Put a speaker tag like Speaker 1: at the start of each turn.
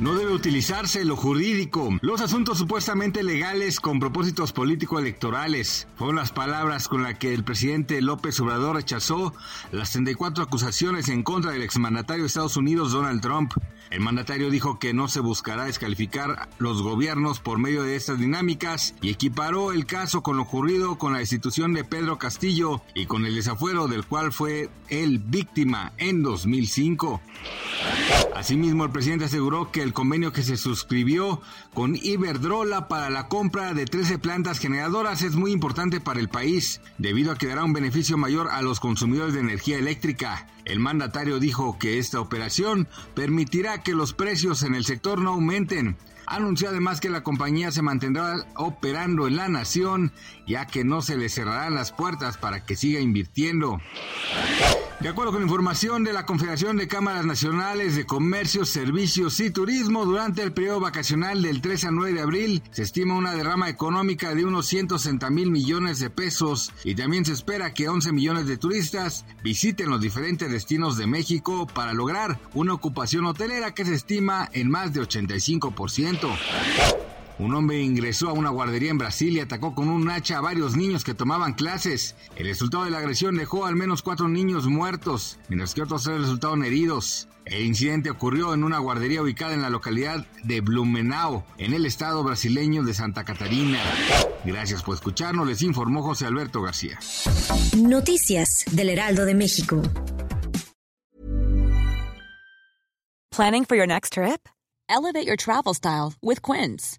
Speaker 1: No debe utilizarse lo jurídico, los asuntos supuestamente legales con propósitos político-electorales. Fueron las palabras con las que el presidente López Obrador rechazó las 34 acusaciones en contra del exmandatario de Estados Unidos Donald Trump. El mandatario dijo que no se buscará descalificar los gobiernos por medio de estas dinámicas y equiparó el caso con lo ocurrido con la destitución de Pedro Castillo y con el desafuero del cual fue él víctima en 2005. Asimismo, el presidente aseguró que el convenio que se suscribió con Iberdrola para la compra de 13 plantas generadoras es muy importante para el país, debido a que dará un beneficio mayor a los consumidores de energía eléctrica. El mandatario dijo que esta operación permitirá que los precios en el sector no aumenten. Anunció además que la compañía se mantendrá operando en la nación, ya que no se le cerrarán las puertas para que siga invirtiendo. De acuerdo con información de la Confederación de Cámaras Nacionales de Comercio, Servicios y Turismo, durante el periodo vacacional del 3 al 9 de abril se estima una derrama económica de unos 160 mil millones de pesos y también se espera que 11 millones de turistas visiten los diferentes destinos de México para lograr una ocupación hotelera que se estima en más de 85%. Un hombre ingresó a una guardería en Brasil y atacó con un hacha a varios niños que tomaban clases. El resultado de la agresión dejó al menos cuatro niños muertos, mientras que otros tres resultaron heridos. El incidente ocurrió en una guardería ubicada en la localidad de Blumenau, en el estado brasileño de Santa Catarina. Gracias por escucharnos, les informó José Alberto García.
Speaker 2: Noticias del Heraldo de México.
Speaker 3: Planning for your next trip? Elevate your travel style with Quince.